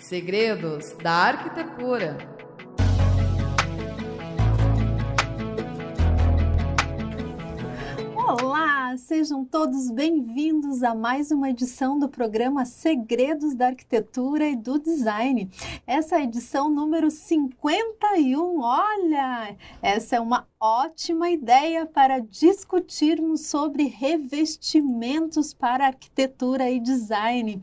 Segredos da Arquitetura. Olá, sejam todos bem-vindos a mais uma edição do programa Segredos da Arquitetura e do Design. Essa é a edição número 51. Olha, essa é uma ótima ideia para discutirmos sobre revestimentos para arquitetura e design.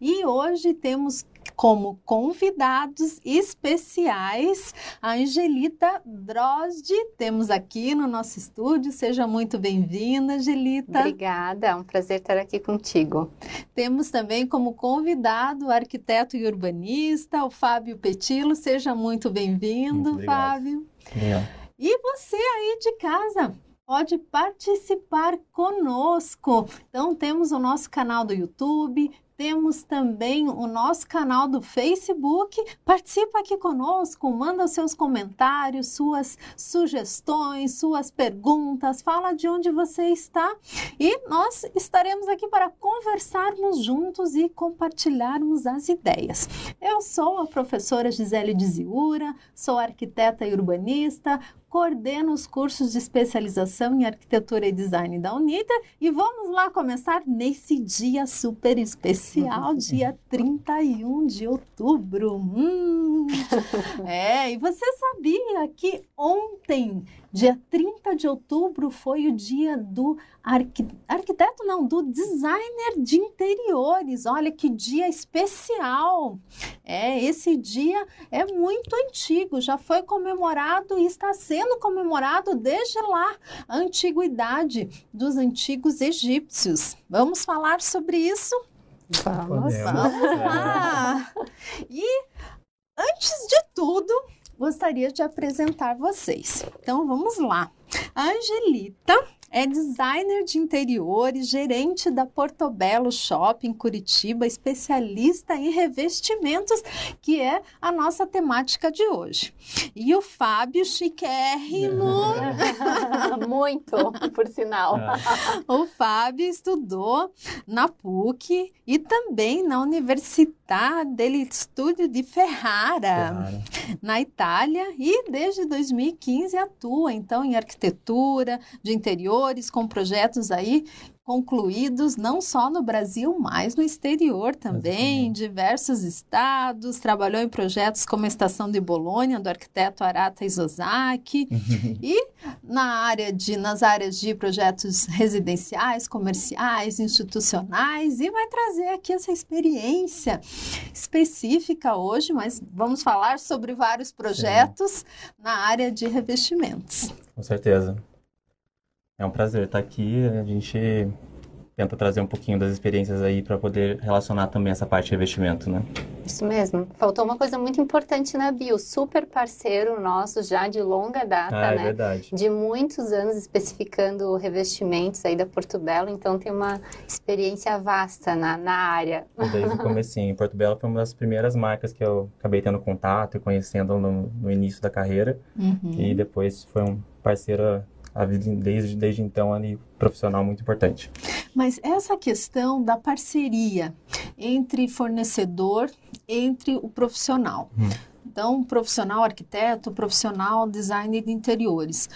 E hoje temos como convidados especiais a Angelita Drozdi. Temos aqui no nosso estúdio. Seja muito bem-vinda, Angelita. Obrigada, é um prazer estar aqui contigo. Temos também como convidado o arquiteto e urbanista, o Fábio Petilo. Seja muito bem-vindo, Fábio. Obrigado. E você aí de casa, pode participar conosco. Então, temos o nosso canal do YouTube, temos também o nosso canal do Facebook. Participa aqui conosco, manda os seus comentários, suas sugestões, suas perguntas, fala de onde você está e nós estaremos aqui para conversarmos juntos e compartilharmos as ideias. Eu sou a professora Gisele Diziura, sou arquiteta e urbanista, coordena os cursos de especialização em arquitetura e design da Uniter e vamos lá começar nesse dia super especial, dia 31 de outubro. Hum. É, e você sabia que ontem Dia 30 de outubro foi o dia do arqu... arquiteto, não, do designer de interiores. Olha que dia especial. É, esse dia é muito antigo, já foi comemorado e está sendo comemorado desde lá, a antiguidade dos antigos egípcios. Vamos falar sobre isso? Vamos, vamos lá. E antes de tudo, gostaria de apresentar vocês. Então vamos lá. Angelita é designer de interiores, gerente da Portobello Shopping Curitiba, especialista em revestimentos, que é a nossa temática de hoje. E o Fábio Chiquérrimo. Muito, por sinal. o Fábio estudou na PUC e também na Universidade dele Estúdio de Ferrara, Ferrara, na Itália, e desde 2015 atua então em arquitetura de interior com projetos aí concluídos não só no Brasil, mas no exterior também, em diversos estados, trabalhou em projetos como a Estação de Bolônia, do arquiteto Arata Isozaki, e na área de, nas áreas de projetos residenciais, comerciais, institucionais, e vai trazer aqui essa experiência específica hoje, mas vamos falar sobre vários projetos Sim. na área de revestimentos. Com certeza. É um prazer estar aqui. A gente tenta trazer um pouquinho das experiências aí para poder relacionar também essa parte de revestimento, né? Isso mesmo. Faltou uma coisa muito importante na Bio, super parceiro nosso já de longa data, ah, é né? Verdade. De muitos anos especificando revestimentos aí da Porto Belo, então tem uma experiência vasta na, na área. Desde o comecinho. Porto Belo foi uma das primeiras marcas que eu acabei tendo contato e conhecendo no, no início da carreira. Uhum. E depois foi um parceiro a vida desde, desde então ali profissional muito importante. Mas essa questão da parceria entre fornecedor, entre o profissional. Hum. Então, profissional arquiteto, profissional designer de interiores.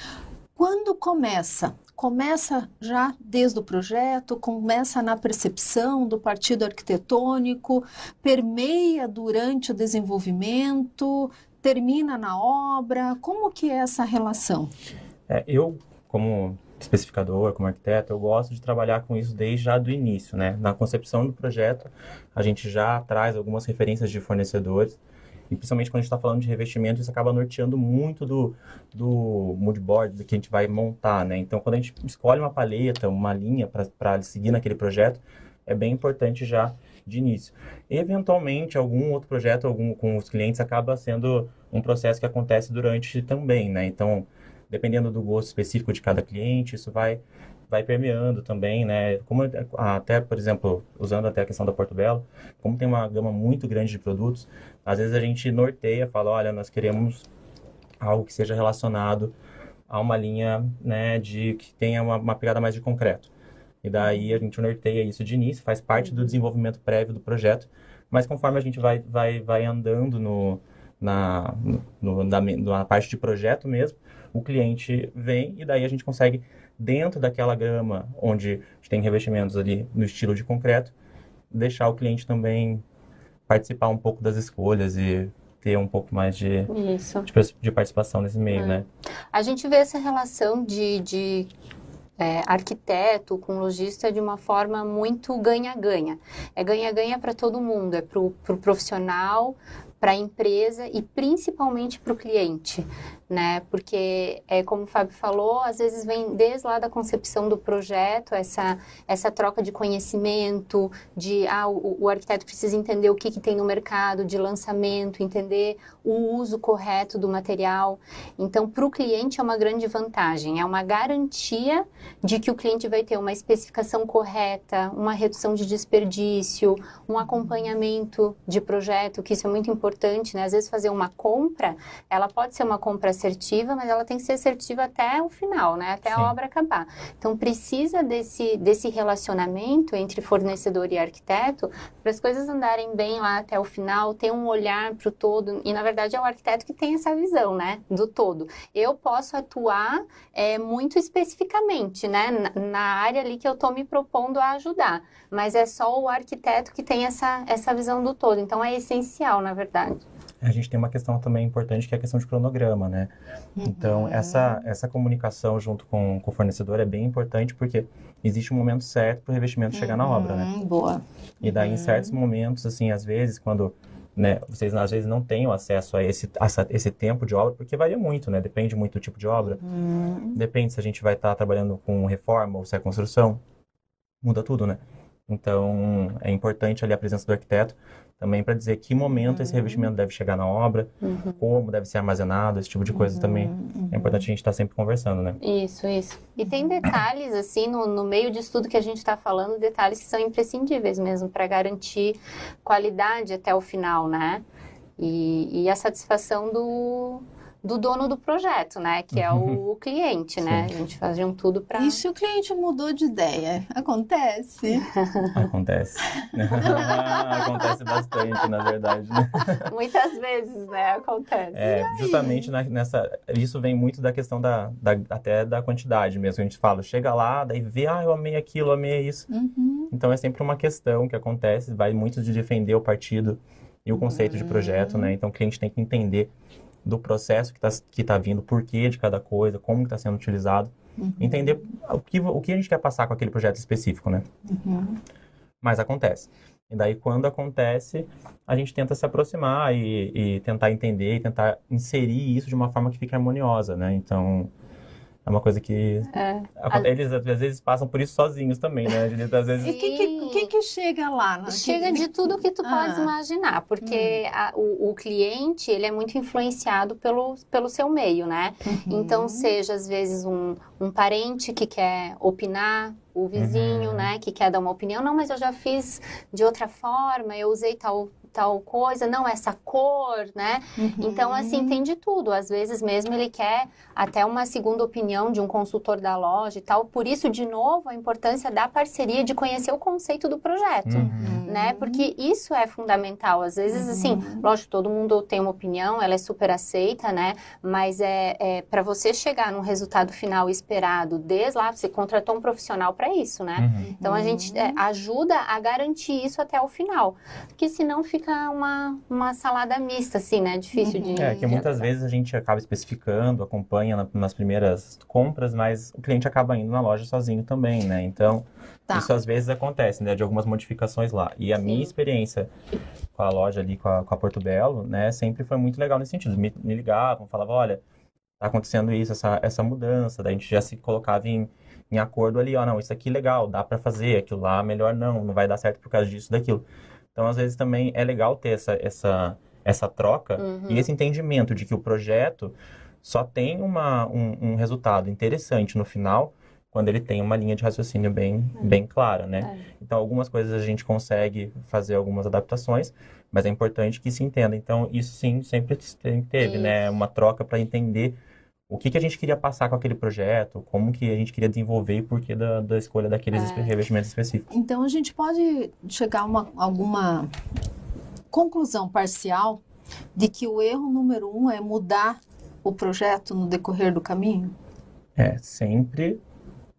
Quando começa? Começa já desde o projeto, começa na percepção do partido arquitetônico, permeia durante o desenvolvimento, termina na obra. Como que é essa relação? É, eu, como especificador, como arquiteto, eu gosto de trabalhar com isso desde já do início, né? Na concepção do projeto, a gente já traz algumas referências de fornecedores, e principalmente quando a gente está falando de revestimento, isso acaba norteando muito do, do mood board do que a gente vai montar, né? Então, quando a gente escolhe uma paleta, uma linha para seguir naquele projeto, é bem importante já de início. Eventualmente, algum outro projeto algum, com os clientes acaba sendo um processo que acontece durante também, né? Então, dependendo do gosto específico de cada cliente, isso vai vai permeando também, né? Como até, por exemplo, usando até a questão da Porto Belo, como tem uma gama muito grande de produtos, às vezes a gente norteia, fala, olha, nós queremos algo que seja relacionado a uma linha, né, de que tenha uma, uma pegada mais de concreto. E daí a gente norteia isso de início, faz parte do desenvolvimento prévio do projeto, mas conforme a gente vai, vai, vai andando no, na, no, na, na parte de projeto mesmo, o cliente vem e daí a gente consegue, dentro daquela grama onde tem revestimentos ali no estilo de concreto, deixar o cliente também participar um pouco das escolhas e ter um pouco mais de, de, de, participação nesse meio, é. né? A gente vê essa relação de, de é, arquiteto com lojista de uma forma muito ganha-ganha. É ganha-ganha para todo mundo, é para o pro profissional, para a empresa e principalmente para o cliente né? Porque, é, como o Fábio falou, às vezes vem desde lá da concepção do projeto, essa, essa troca de conhecimento, de, ah, o, o arquiteto precisa entender o que, que tem no mercado, de lançamento, entender o uso correto do material. Então, para o cliente é uma grande vantagem, é uma garantia de que o cliente vai ter uma especificação correta, uma redução de desperdício, um acompanhamento de projeto, que isso é muito importante, né? Às vezes fazer uma compra, ela pode ser uma compra assertiva, mas ela tem que ser assertiva até o final, né? Até Sim. a obra acabar. Então precisa desse, desse relacionamento entre fornecedor e arquiteto para as coisas andarem bem lá até o final, ter um olhar para o todo. E na verdade é o arquiteto que tem essa visão, né? Do todo. Eu posso atuar é, muito especificamente, né? Na, na área ali que eu estou me propondo a ajudar. Mas é só o arquiteto que tem essa, essa visão do todo. Então é essencial, na verdade a gente tem uma questão também importante que é a questão de cronograma, né? Então, uhum. essa, essa comunicação junto com, com o fornecedor é bem importante porque existe um momento certo para o revestimento chegar na obra, né? Uhum, boa. E daí, em certos uhum. momentos, assim, às vezes, quando né, vocês às vezes não têm acesso a esse, a esse tempo de obra, porque varia muito, né? Depende muito do tipo de obra. Uhum. Depende se a gente vai estar tá trabalhando com reforma ou se é construção. Muda tudo, né? Então, é importante ali a presença do arquiteto também para dizer que momento uhum. esse revestimento deve chegar na obra, uhum. como deve ser armazenado, esse tipo de coisa uhum. também. É importante a gente estar tá sempre conversando, né? Isso, isso. E tem detalhes, assim, no, no meio de tudo que a gente está falando, detalhes que são imprescindíveis mesmo para garantir qualidade até o final, né? E, e a satisfação do, do dono do projeto, né? Que é o, uhum. o cliente, né? Sim. A gente fazia tudo para. E se o cliente mudou de ideia? Acontece? Acontece. Acontece bastante, na verdade. Né? Muitas vezes, né? Acontece. É, justamente nessa. Isso vem muito da questão da, da, até da quantidade mesmo. A gente fala, chega lá, daí vê, ah, eu amei aquilo, amei isso. Uhum. Então é sempre uma questão que acontece, vai muito de defender o partido e o conceito uhum. de projeto, né? Então o cliente tem que entender do processo que está que tá vindo, porquê de cada coisa, como está sendo utilizado. Uhum. Entender o que, o que a gente quer passar com aquele projeto específico, né? Uhum. Mas acontece. E daí, quando acontece, a gente tenta se aproximar e, e tentar entender e tentar inserir isso de uma forma que fique harmoniosa, né? Então, é uma coisa que. É. Eles às vezes passam por isso sozinhos também, né? Às vezes... E o que, que, que, que, chega lá? No... Chega de tudo que tu ah. pode imaginar, porque hum. a, o, o, cliente ele é muito influenciado pelo, pelo seu meio, né? Uhum. Então, seja às vezes um, um parente que quer opinar, o vizinho, uhum. né, que quer dar uma opinião, não, mas eu já fiz de outra forma, eu usei tal tal coisa, não essa cor, né? Uhum. Então, assim, tem de tudo. Às vezes mesmo ele quer até uma segunda opinião de um consultor da loja e tal. Por isso, de novo, a importância da parceria, de conhecer o conceito do projeto, uhum. né? Porque isso é fundamental. Às vezes, assim, uhum. lógico, todo mundo tem uma opinião, ela é super aceita, né? Mas é, é para você chegar num resultado final esperado, desde lá, você contratou um profissional para isso, né? Uhum. Então, a gente é, ajuda a garantir isso até o final. Porque senão fica fica uma, uma salada mista, assim, né? Difícil de. É, que muitas vezes a gente acaba especificando, acompanha na, nas primeiras compras, mas o cliente acaba indo na loja sozinho também, né? Então, tá. isso às vezes acontece, né? De algumas modificações lá. E a Sim. minha experiência com a loja ali, com a, com a Porto Belo, né? Sempre foi muito legal nesse sentido. Me, me ligavam, falavam, olha, tá acontecendo isso, essa, essa mudança. Daí a gente já se colocava em em acordo ali, ó, não, isso aqui é legal, dá para fazer, aquilo lá melhor não, não vai dar certo por causa disso, daquilo. Então, às vezes, também é legal ter essa, essa, essa troca uhum. e esse entendimento de que o projeto só tem uma, um, um, resultado interessante no final quando ele tem uma linha de raciocínio bem, é. bem clara, né? É. Então, algumas coisas a gente consegue fazer algumas adaptações, mas é importante que se entenda. Então, isso sim sempre teve, né? Uma troca para entender o que, que a gente queria passar com aquele projeto, como que a gente queria desenvolver e por que da, da escolha daqueles é. revestimentos específicos. Então, a gente pode chegar a uma, alguma conclusão parcial de que o erro número um é mudar o projeto no decorrer do caminho? É, sempre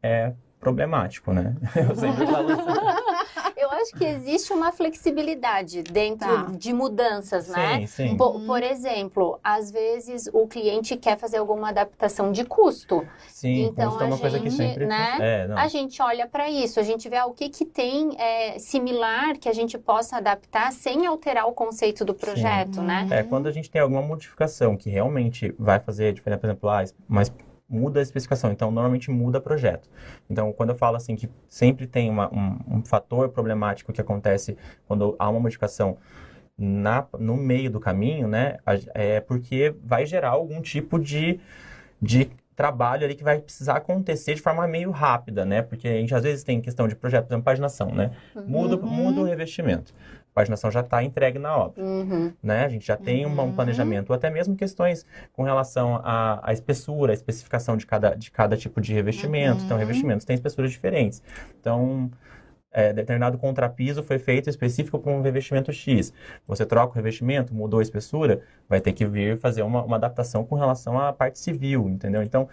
é problemático, né? Eu sempre falo assim. Eu acho que existe uma flexibilidade dentro Tá. de mudanças, né? Sim, sim. Po- Por, exemplo, às vezes o cliente quer fazer alguma adaptação de custo. Sim, Então, custo é a uma coisa que gente, sempre... né, É. A gente olha para isso, a gente vê ah, o que, que tem é, similar que a gente possa adaptar sem alterar o conceito do projeto, né? É, quando a gente tem alguma modificação que realmente vai fazer diferença, por exemplo, ah, mas muda a especificação, então normalmente muda projeto. Então, quando eu falo assim que sempre tem uma- um, um fator problemático que acontece quando há uma modificação na, no meio do caminho, né, é porque vai gerar algum tipo de, de trabalho ali que vai precisar acontecer de forma meio rápida, né, porque a gente às vezes tem questão de projeto, por exemplo, paginação, né, muda, Uhum. muda o revestimento. A paginação já está entregue na obra Uhum. né? A gente já tem uma- um Uhum. planejamento, ou até mesmo questões com relação à, à espessura, a especificação de cada, de cada tipo de revestimento. Então, Uhum. revestimentos têm espessuras diferentes. Então, é, determinado contrapiso foi feito específico para um revestimento X. Você troca o revestimento, mudou a espessura, vai ter que vir fazer uma, uma adaptação com relação à parte civil, entendeu? Então,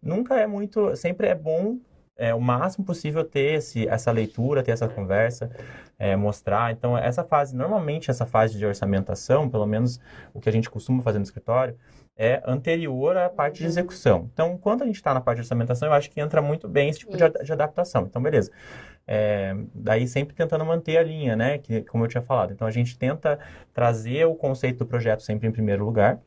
nunca é muito, sempre é bom é, o máximo possível ter esse, essa leitura, ter essa conversa, é, mostrar. Então, essa fase, normalmente essa fase de orçamentação, pelo menos o que a gente costuma fazer no escritório, é anterior à parte de execução. Então, quando a gente está na parte de orçamentação, eu acho que entra muito bem esse tipo de, de adaptação. Então, beleza. É, daí sempre tentando manter a linha, né? Que, como eu tinha falado. Então, a gente tenta trazer o conceito do projeto sempre em primeiro lugar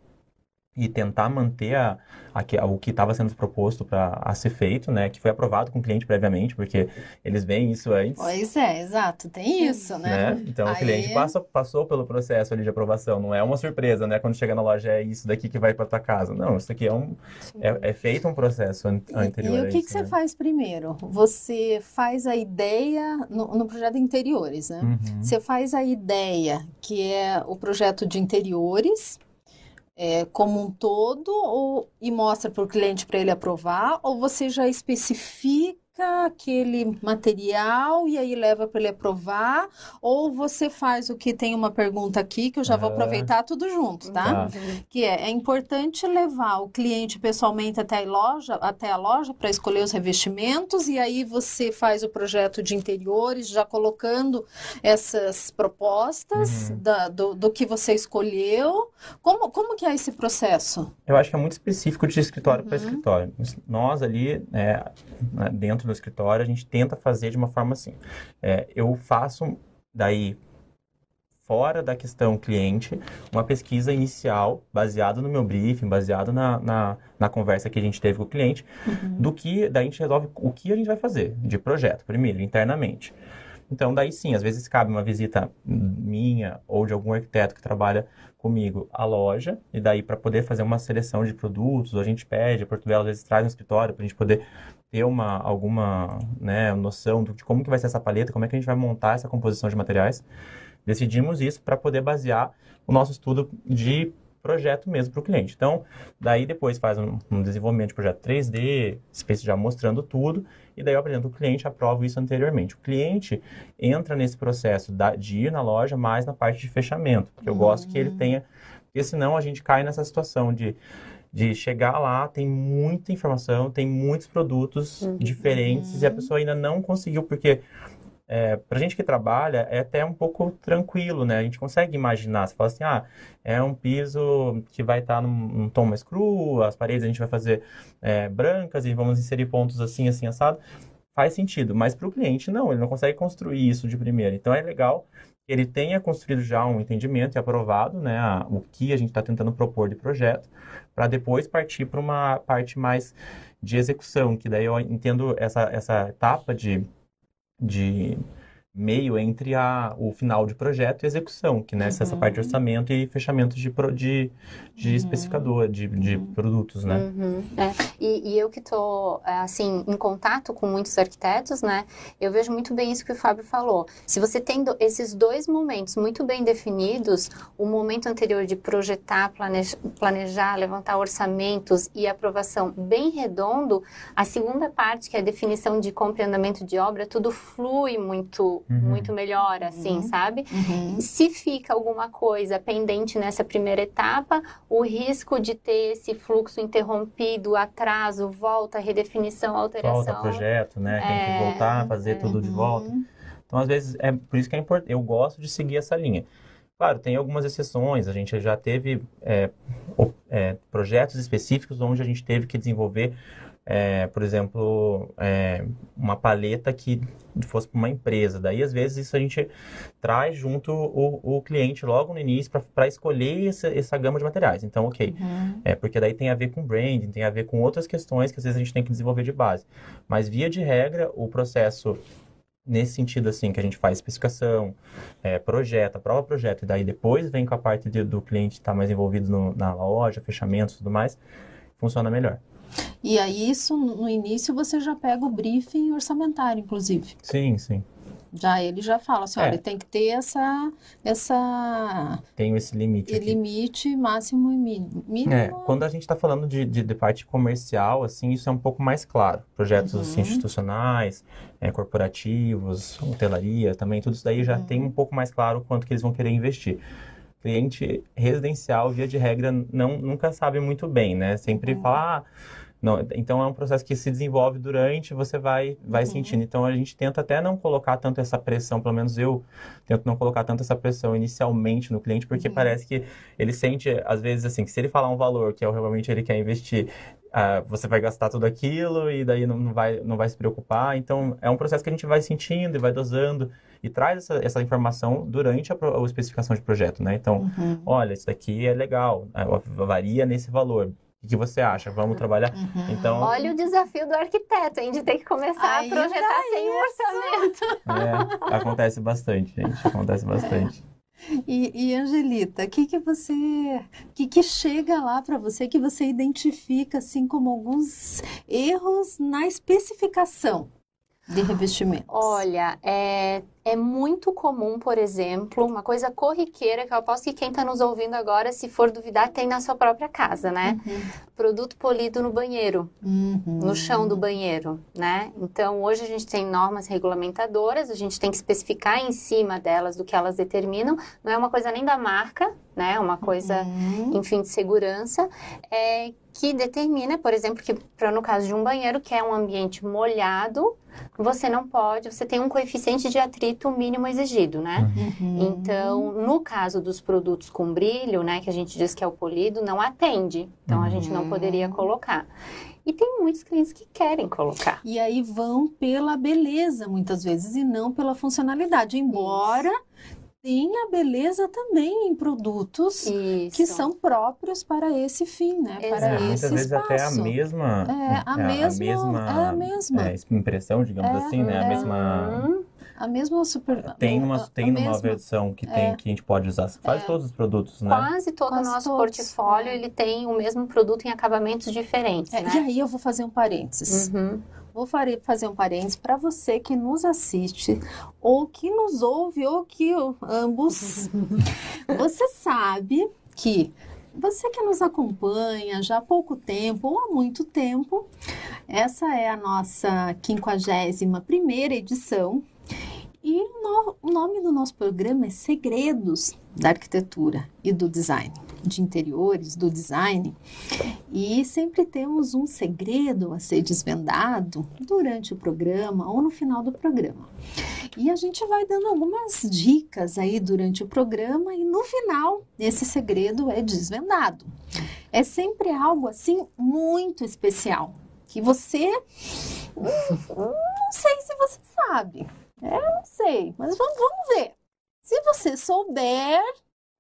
e tentar manter a, a o que estava sendo proposto para ser feito, né? Que foi aprovado com o cliente previamente, porque eles veem isso antes. Pois é, exato, tem isso, né? né? Então o Aí- cliente passa, passou pelo processo ali de aprovação, não é uma surpresa, né? Quando chega na loja é isso daqui que vai para tua casa. Não, isso aqui é um é, é feito um processo an- E- anterior E, o que, isso, que você né? faz primeiro? Você faz a ideia no, no projeto de interiores, né? Uhum. Você faz a ideia, que é o projeto de interiores, é, como um todo, ou, e mostra para o cliente para ele aprovar, ou você já especifica aquele material e aí leva para ele aprovar, ou você faz o que tem uma pergunta aqui, que eu já vou Ah. aproveitar tudo junto, tá? Tá. Que é, é importante levar o cliente pessoalmente até a loja, até a loja para escolher os revestimentos e aí você faz o projeto de interiores, já colocando essas propostas Uhum. da- do, do que você escolheu. Como, como que é esse processo? Eu acho que é muito específico de escritório para Uhum. escritório. Nós ali, é, dentro do escritório, a gente tenta fazer de uma forma assim. É, eu faço daí fora da questão cliente, uma pesquisa inicial, baseada no meu briefing, baseado na, na, na conversa que a gente teve com o cliente, do que daí a gente resolve o que a gente vai fazer de projeto, primeiro, internamente. Então, daí sim, às vezes cabe uma visita minha ou de algum arquiteto que trabalha comigo à loja, e daí para poder fazer uma seleção de produtos, ou a gente pede, a Portugal às vezes traz no escritório para a gente poder ter uma, alguma né, noção de como que vai ser essa paleta, como é que a gente vai montar essa composição de materiais. Decidimos isso para poder basear o nosso estudo de projeto mesmo para o cliente. Então, daí depois faz um, um desenvolvimento de projeto 3D, Space já mostrando tudo, e daí eu apresento o cliente, aprovo isso anteriormente. O cliente entra nesse processo da- de ir na loja mais na parte de fechamento, porque eu gosto que ele tenha, porque senão a gente cai nessa situação de de chegar lá, tem muita informação, tem muitos produtos diferentes e a pessoa ainda não conseguiu, porque é, pra gente que trabalha é até um pouco tranquilo, né? A gente consegue imaginar, você fala assim, ah, é um piso que vai estar num, num tom mais cru, as paredes a gente vai fazer é, brancas e vamos inserir pontos assim, assim, assado. Faz sentido, mas para o cliente não, ele não consegue construir isso de primeira. Então é legal ele tenha construído já um entendimento e aprovado, né, o que a gente está tentando propor de projeto, para depois partir para uma parte mais de execução, que daí eu entendo essa, essa etapa de, de meio entre a, o final de projeto e execução, que nessa essa parte de orçamento e fechamento de, pro- de, de especificador, de, de produtos, né? Uhum, é. E, e eu que estou, assim, em contato com muitos arquitetos, né? Eu vejo muito bem isso que o Fábio falou. Se você tem do- esses dois momentos muito bem definidos, o momento anterior de projetar, plane- planejar, levantar orçamentos e aprovação bem redondo, a segunda parte, que é a definição de compra e andamento de obra, tudo flui muito, muito, uhum. muito melhor, assim, uhum. sabe? Uhum. Se fica alguma coisa pendente nessa primeira etapa, o risco de ter esse fluxo interrompido, atraso, volta, redefinição, alteração. Volta projeto, né? Tem que é, voltar, fazer é, tudo de volta. Uhum. Então, às vezes, é por isso que é importante. Eu gosto de seguir essa linha. Claro, tem algumas exceções. A gente já teve é, é, projetos específicos onde a gente teve que desenvolver, é, por exemplo, é, uma paleta que fosse para uma empresa. Daí, às vezes, isso a gente traz junto o, o cliente logo no início para escolher essa, essa gama de materiais. Então, ok. Uhum. É, porque daí tem a ver com branding, tem a ver com outras questões que às vezes a gente tem que desenvolver de base. Mas, via de regra, o processo nesse sentido, assim, que a gente faz especificação, é, projeta, prova projeto, e daí depois vem com a parte de, do cliente estar tá mais envolvido no, na loja, fechamento e tudo mais, funciona melhor. E aí, isso, no início, você já pega o briefing orçamentário, inclusive. Sim, sim. Já ele já fala assim, é. olha, tem que ter essa essa tem esse limite aqui. limite máximo e mínimo. É, quando a gente está falando de, de, de, parte comercial, assim, isso é um pouco mais claro. Projetos uhum. assim, institucionais, é, corporativos, hotelaria, também tudo isso daí já uhum. tem um pouco mais claro quanto que eles vão querer investir cliente residencial, via de regra, não, nunca sabe muito bem, né? Sempre uhum. fala, ah, não, então é um processo que se desenvolve durante, você vai, vai uhum. sentindo. Então a gente tenta até não colocar tanto essa pressão, pelo menos eu tento não colocar tanto essa pressão inicialmente no cliente, porque uhum. parece que ele sente, às vezes, assim, que se ele falar um valor que é realmente ele quer investir, uh, você vai gastar tudo aquilo e daí não vai, não vai se preocupar. Então é um processo que a gente vai sentindo e vai dosando e traz essa, essa informação durante a, a, especificação de projeto, né? Então, uhum. olha, isso daqui é legal, né? varia nesse valor o que você acha? Vamos trabalhar? Uhum. Então... Olha o desafio do arquiteto, hein? De ter que começar Ainda a projetar sem orçamento. É, acontece bastante, gente. Acontece bastante. E, e Angelita, o que, que você. que, que chega lá para você que você identifica assim como alguns erros na especificação de revestimentos? Olha, é, é muito comum, por exemplo, uma coisa corriqueira que eu aposto que quem está nos ouvindo agora, se for duvidar, tem na sua própria casa, né? Uhum. Produto polido no banheiro, uhum. no chão do banheiro, né? Então, hoje a gente tem normas regulamentadoras, a gente tem que especificar em cima delas do que elas determinam. Não é uma coisa nem da marca, né? É uma coisa, uhum. enfim, de segurança. É, que determina, por exemplo, que para no caso de um banheiro que é um ambiente molhado, você não pode, você tem um coeficiente de atrito mínimo exigido, né? Uhum. Então, no caso dos produtos com brilho, né, que a gente diz que é o polido, não atende. Então, uhum. a gente não poderia uhum. colocar. E tem muitos clientes que querem colocar. E aí vão pela beleza, muitas vezes, e não pela funcionalidade. Embora Isso tem a beleza também em produtos Isso. que são próprios para esse fim, né? Exato. Para esse Muitas vezes espaço. até a mesma, é, a, é, mesma, a mesma, é a mesma. É, impressão, digamos é, assim, né? A mesma uhum. a mesma super tem uma tem uma versão que tem é. que a gente pode usar quase é. todos os produtos né quase todo o nosso todos. portfólio ele tem o mesmo produto em acabamentos diferentes é, né? e aí eu vou fazer um parênteses uhum. Vou fazer um parênteses para você que nos assiste, ou que nos ouve, ou que ambos. você sabe que você que nos acompanha já há pouco tempo ou há muito tempo, essa é a nossa 51 primeira edição e no, o nome do nosso programa é Segredos da Arquitetura e do Design, de interiores, do design. E sempre temos um segredo a ser desvendado durante o programa ou no final do programa. E a gente vai dando algumas dicas aí durante o programa e no final esse segredo é desvendado. É sempre algo assim muito especial que você não sei se você sabe é, não sei, mas vamos, vamos ver. Se você souber,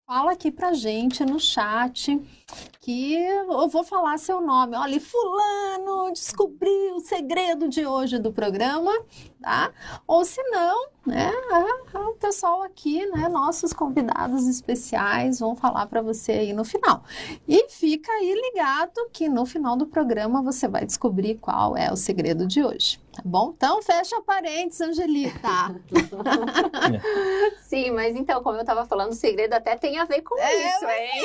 fala aqui pra gente no chat que eu vou falar seu nome. Olha, fulano descobriu o segredo de hoje do programa, tá? Ou se não, né, o pessoal aqui, né, nossos convidados especiais vão falar para você aí no final. E fica aí ligado que no final do programa você vai descobrir qual é o segredo de hoje. Tá bom? Então, fecha parênteses, Angelita. Sim, mas então, como eu estava falando, o segredo até tem a ver com é isso, hein?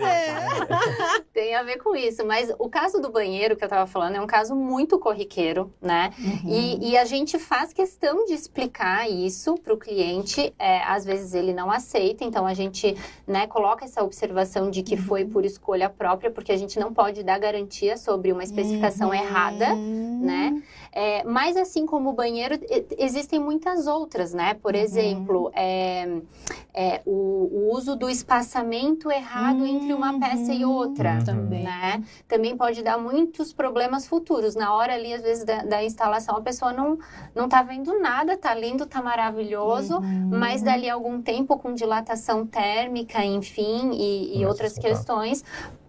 É, é tem a ver com isso. Mas o caso do banheiro que eu estava falando é um caso muito corriqueiro, né? Uhum. E, e, a gente faz questão de explicar isso para o cliente. É, às vezes ele não aceita, então a gente né, coloca essa observação de que uhum. foi por escolha própria, porque a gente não pode dar garantia sobre uma especificação uhum. errada, né? É, mas assim como o banheiro, existem muitas outras, né? Por uhum. exemplo, é, é, o, o, uso do espaçamento errado uhum. entre uma peça e outra, uhum. também. né? Também pode dar muitos problemas futuros. Na hora ali, às vezes, da, da instalação, a pessoa não, não tá vendo nada, tá lindo, tá maravilhoso, uhum. mas dali a algum tempo, com dilatação térmica, enfim, e, e outras questões,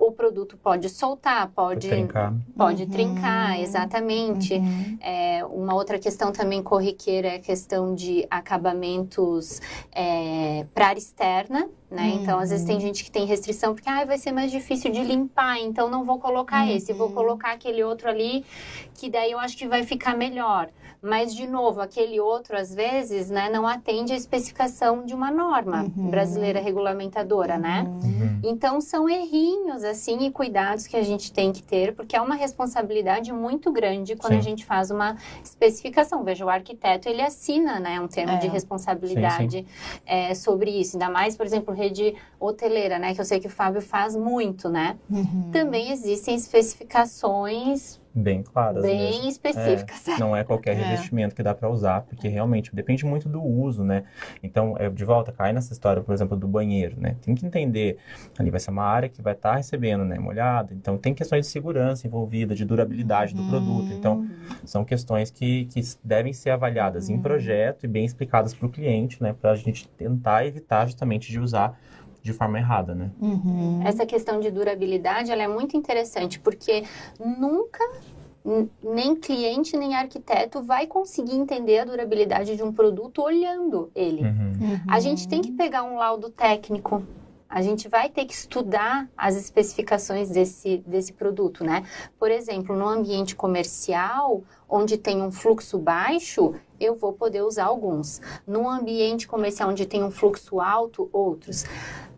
o produto pode soltar, pode, pode trincar, pode uhum. trincar exatamente. Uhum. É, uma outra questão também corriqueira é a questão de acabamentos é, para área externa, né? Uhum. Então, às vezes tem uhum. gente que tem restrição porque ah, vai ser mais difícil de limpar, então não vou colocar esse, vou uhum. colocar aquele outro ali, que daí eu acho que vai ficar melhor. Mas, de novo, aquele outro, às vezes, né, não atende à especificação de uma norma uhum. brasileira regulamentadora, né? Uhum. Então, são errinhos, assim, e cuidados que a gente tem que ter, porque é uma responsabilidade muito grande quando sim. a gente faz uma especificação. Veja, o arquiteto, ele assina, né, um termo é. de responsabilidade sim, sim. É, sobre isso. Ainda mais, por exemplo, rede hoteleira, né, que eu sei que o Fábio faz muito, né? Uhum. Também existem especificações bem claras. Bem mesmo. específicas. É, não é qualquer é. revestimento que dá para usar, porque realmente depende muito do uso, né? Então, é, de volta, cai nessa história, por exemplo, do banheiro, né? Tem que entender, ali vai ser uma área que vai estar tá recebendo, né, molhado, então tem questões de segurança envolvida, de durabilidade do hum. produto. Então, são questões que, que devem ser avaliadas hum. em projeto e bem explicadas para o cliente, né? Para a gente tentar evitar justamente de usar de forma errada, né? Uhum. Essa questão de durabilidade, ela é muito interessante, porque nunca nem cliente nem arquiteto vai conseguir entender a durabilidade de um produto olhando ele. Uhum. Uhum. A gente tem que pegar um laudo técnico. A gente vai ter que estudar as especificações desse, desse produto, né? Por exemplo, no ambiente comercial, onde tem um fluxo baixo, eu vou poder usar alguns. No ambiente comercial onde tem um fluxo alto, outros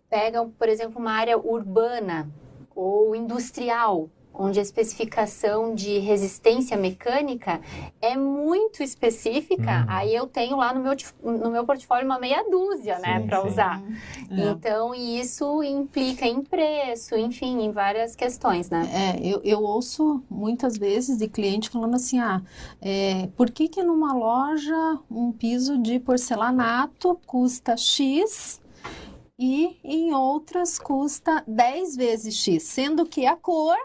pegam, por exemplo, uma área urbana ou industrial, onde a especificação de resistência mecânica é muito específica, hum. aí eu tenho lá no meu, no meu portfólio uma meia dúzia, né, sim, né, para usar. É. Então, isso implica em preço, enfim, em várias questões, né? É, eu, eu ouço muitas vezes de cliente falando assim, ah, é, por que que numa loja um piso de porcelanato custa X e em outras custa 10 vezes X, sendo que a cor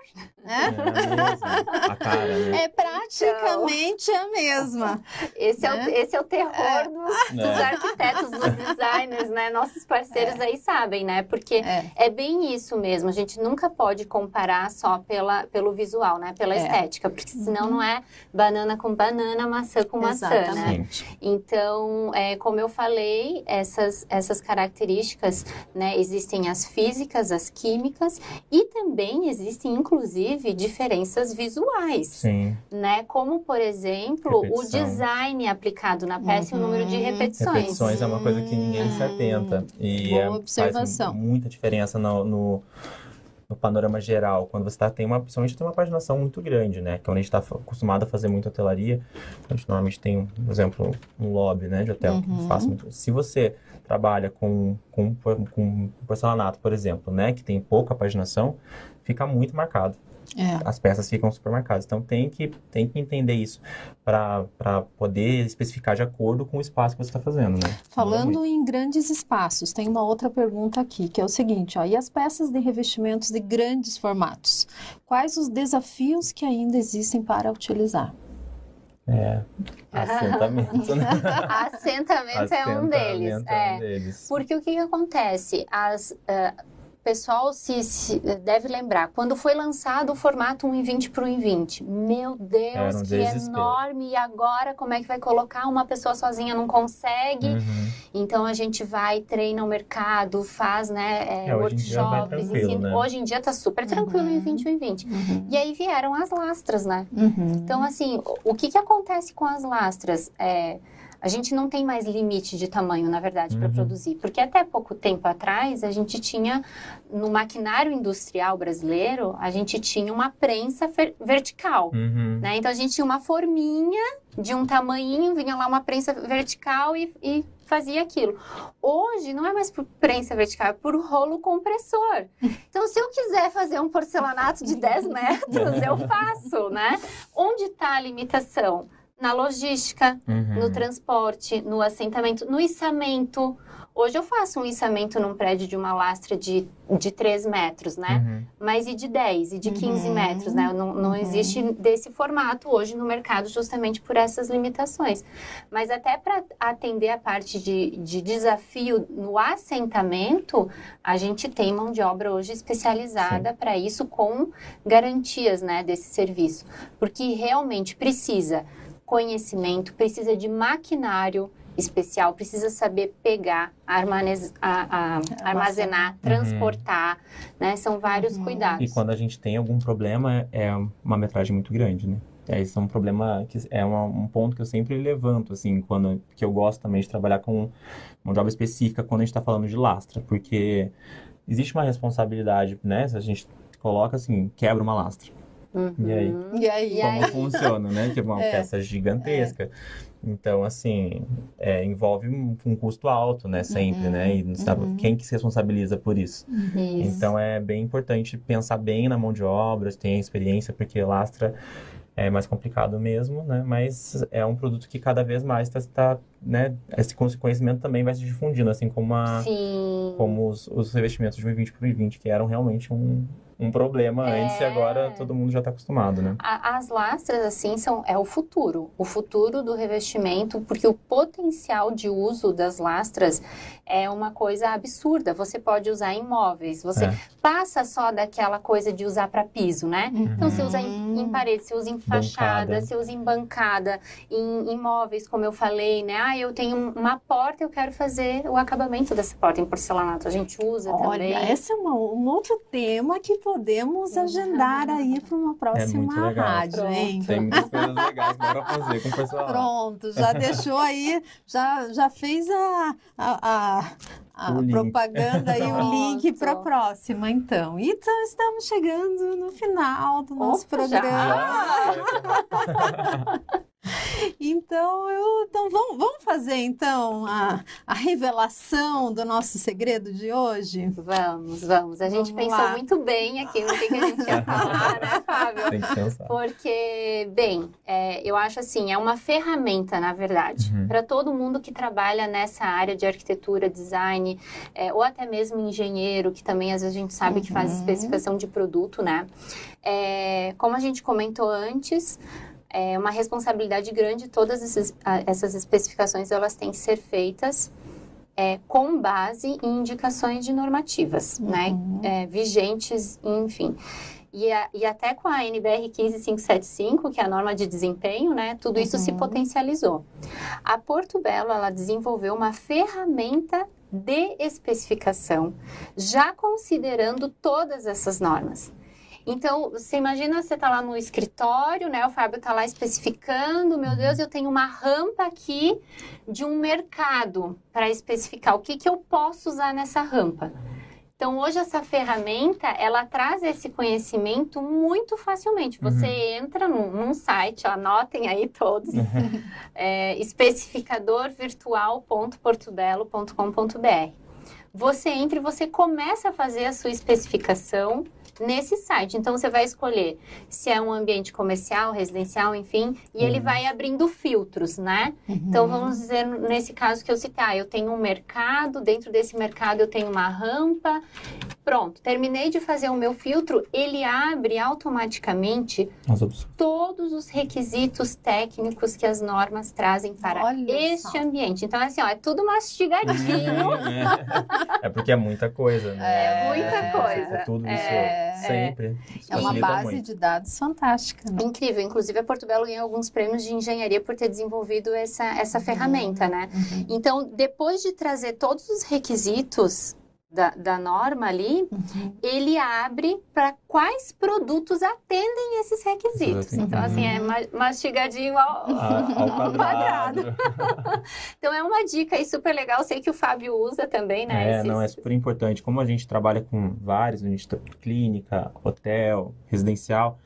né? É, a cara, né? é praticamente então, a mesma. Esse, né? é o, né? esse é o terror é. Dos, dos, é. arquitetos, dos designers, né? Nossos parceiros é. aí sabem, né? Porque é. é. bem isso mesmo. A gente nunca pode comparar só pela, pelo visual, né? Pela estética, porque senão uhum. não é banana com banana, maçã com Exatamente. maçã, né? Então, é, como eu falei, essas, essas características, né? Existem as físicas, as químicas e também existem, inclusive, diferenças visuais. Sim. Né? Como, por exemplo, Repetição. o design aplicado na peça uhum. e o número de uhum. repetições. Repetições é uma coisa que ninguém se atenta. E Boa é, observação. faz muita diferença no, no no panorama geral, quando você tá, tem uma, principalmente tem uma paginação muito grande, né? Que é onde a gente está acostumado a fazer muita hotelaria, a gente normalmente tem, por exemplo, um lobby, né, de hotel, uhum. que faz muito. Se você trabalha com, com, com porcelanato, por exemplo, né, que tem pouca paginação, fica muito marcado. É. As peças ficam super marcadas. Então tem que, tem que entender isso para poder especificar de acordo com o espaço que você está fazendo, né? Falando em grandes espaços, tem uma outra pergunta aqui, que é o seguinte: ó, e as peças de revestimentos de grandes formatos? Quais os desafios que ainda existem para utilizar? É, assentamento, né? assentamento é um deles. É, um é. deles. Porque o que, que acontece? As, uh, pessoal se, se, deve lembrar, quando foi lançado o formato 1 em 20 para o 1 em 20, meu Deus, um que desespero. enorme! E agora como é que vai colocar? Uma pessoa sozinha não consegue. Uhum. Então a gente vai, treina o mercado, faz né, é, é, workshops. Hoje, né? hoje em dia está super tranquilo uhum. em 20 em 20. Uhum. E aí vieram as lastras, né? Uhum. Então, assim, o, o que, que acontece com as lastras? É, A gente não tem mais limite de tamanho, na verdade, para Uhum. produzir. Porque até pouco tempo atrás, a gente tinha, no maquinário industrial brasileiro, a gente tinha uma prensa vertical. Uhum. Né? Então a gente tinha uma forminha de um tamanhinho, vinha lá uma prensa vertical e, e fazia aquilo. Hoje não é mais por prensa vertical, é por rolo compressor. Então, se eu quiser fazer um porcelanato de 10 metros, eu faço, né? Onde está a limitação? Na logística, Uhum. no transporte, no assentamento, no içamento. Hoje eu faço um içamento num prédio de uma lastra de, de 3 metros, né? Uhum. Mas e de 10 e de 15 Uhum. metros, né? Não, não Uhum. existe desse formato hoje no mercado justamente por essas limitações. Mas até para atender a parte de, de desafio no assentamento, a gente tem mão de obra hoje especializada para isso com garantias, né, desse serviço. Porque realmente precisa conhecimento, precisa de maquinário especial, precisa saber pegar, armanes- a- a- armazenar, transportar, né? São vários Uhum. cuidados. E quando a gente tem algum problema, é uma metragem muito grande, né? É, isso é um problema que é uma- um ponto que eu sempre levanto, assim, quando que eu gosto também de trabalhar com uma job específica quando a gente está falando de lastra, porque existe uma responsabilidade, né? Se a gente coloca assim, quebra uma lastra. Uhum. E aí? E aí? E Como aí? funciona, né? Que é uma É. peça gigantesca. Então, assim, é, envolve um, um custo alto, né? Sempre, né? E sabe, uhum. quem que se responsabiliza por isso? Isso. Então é bem importante pensar bem na mão de obra, se tem experiência, porque lastra é mais complicado mesmo, né? Mas é um produto que cada vez mais está, né? Esse conhecimento também vai se difundindo, assim como, a, como os, os revestimentos de 2020 para 2020, que eram realmente um, um problema É. antes e agora todo mundo já está acostumado, né? A- As lastras, assim, são, é o futuro. O futuro do revestimento, porque o potencial de uso das lastras é uma coisa absurda. Você pode usar em móveis, você É. passa só daquela coisa de usar para piso, né? Então, você usa em, em parede, você usa em fachada, Bancada. você usa em bancada, em, em móveis, como eu falei, né? Ah, eu tenho uma porta, eu quero fazer o acabamento dessa porta em porcelanato. A gente usa Olha, também. esse é uma- um outro tema que podemos agendar aí para uma próxima muito legal. rádio, Pronto. hein? Tem muitas coisas legais para fazer com o pessoal. Pronto, já deixou aí, já, já fez a, a, a- a O link. propaganda e o link para a próxima, então. Então, estamos chegando no final do nosso Opa, já? programa. Então, eu, então vamos, vamos fazer então a, a revelação do nosso segredo de hoje? Vamos, vamos. A gente Vamos pensou lá. muito bem aqui no que, que a gente ia falar, né, Fábio? Tem que pensar. Porque, bem, é, eu acho assim, é uma ferramenta, na verdade, Uhum. para todo mundo que trabalha nessa área de arquitetura, design, é, ou até mesmo engenheiro, que também às vezes a gente sabe que faz Uhum. especificação de produto, né? É, como a gente comentou antes, é uma responsabilidade grande, todas esses- essas especificações elas têm que ser feitas é, com base em indicações de normativas, né? Uhum. É, vigentes, enfim. E, a- e até com a NBR 15575, que é a norma de desempenho, né? Tudo isso se Uhum. potencializou. A Porto Belo, ela desenvolveu uma ferramenta de especificação, já considerando todas essas normas. Então, você imagina, você está lá no escritório, né? O Fábio está lá especificando, meu Deus, eu tenho uma rampa aqui de um mercado para especificar o que, que eu posso usar nessa rampa. Então, hoje essa ferramenta, ela traz esse conhecimento muito facilmente. Você entra num, num site, ó, anotem aí todos, é, especificadorvirtual.portobelo.com.br. Você entra e você começa a fazer a sua especificação nesse site. Então, você vai escolher se é um ambiente comercial, residencial, enfim, e ele Uhum. vai abrindo filtros, né? Então, vamos dizer, nesse caso que eu citei, ah, eu tenho um mercado, dentro desse mercado eu tenho uma rampa. Pronto, terminei de fazer o meu filtro, ele abre automaticamente todos os requisitos técnicos que as normas trazem para Olha este só. ambiente. Então, assim, ó, é tudo mastigadinho. É porque é muita coisa, né? É muita coisa. Tudo isso É, sempre. Isso É uma base muito. de dados fantástica, né? Incrível. Inclusive, a Porto Belo ganhou alguns prêmios de engenharia por ter desenvolvido essa, essa ferramenta, né? Uhum. Então, depois de trazer todos os requisitos da, da norma ali, uhum. ele abre para quais produtos atendem esses requisitos. Então, assim, é mastigadinho ao, ao quadrado. então, é uma dica aí super legal. Sei que o Fábio usa também, né? É, esses... não, é super importante. Como a gente trabalha com vários, a gente clínica, hotel, residencial,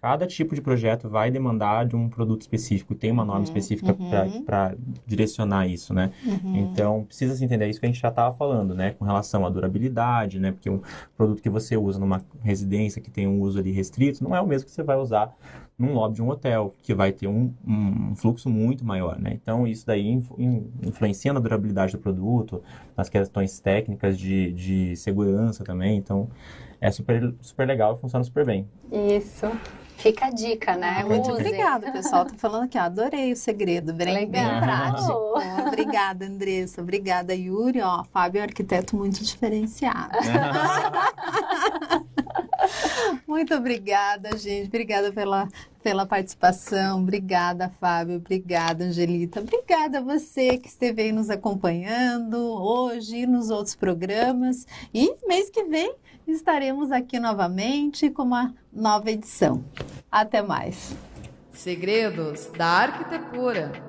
cada tipo de projeto vai demandar de um produto específico, tem uma norma uhum, específica uhum. para direcionar isso, né? Uhum. Então, precisa se entender isso que a gente já estava falando, né? Com relação à durabilidade, né? Porque um produto que você usa numa residência que tem um uso ali restrito, não é o mesmo que você vai usar num lobby de um hotel, que vai ter um, um fluxo muito maior, né? Então, isso daí influencia na durabilidade do produto, nas questões técnicas de, de segurança também, então é super, super legal e funciona super bem. Isso. Fica a dica, né? Ah, muito obrigada, pessoal. Tô falando aqui, ó, adorei o segredo, bem, Legal. bem prático. obrigada, Andressa. Obrigada, Yuri. Ó, Fábio é um arquiteto muito diferenciado. muito obrigada, gente. Obrigada pela, pela participação. Obrigada, Fábio. Obrigada, Angelita. Obrigada a você que esteve aí nos acompanhando hoje e nos outros programas. E mês que vem estaremos aqui novamente com uma nova edição. Até mais. Segredos da Arquitetura.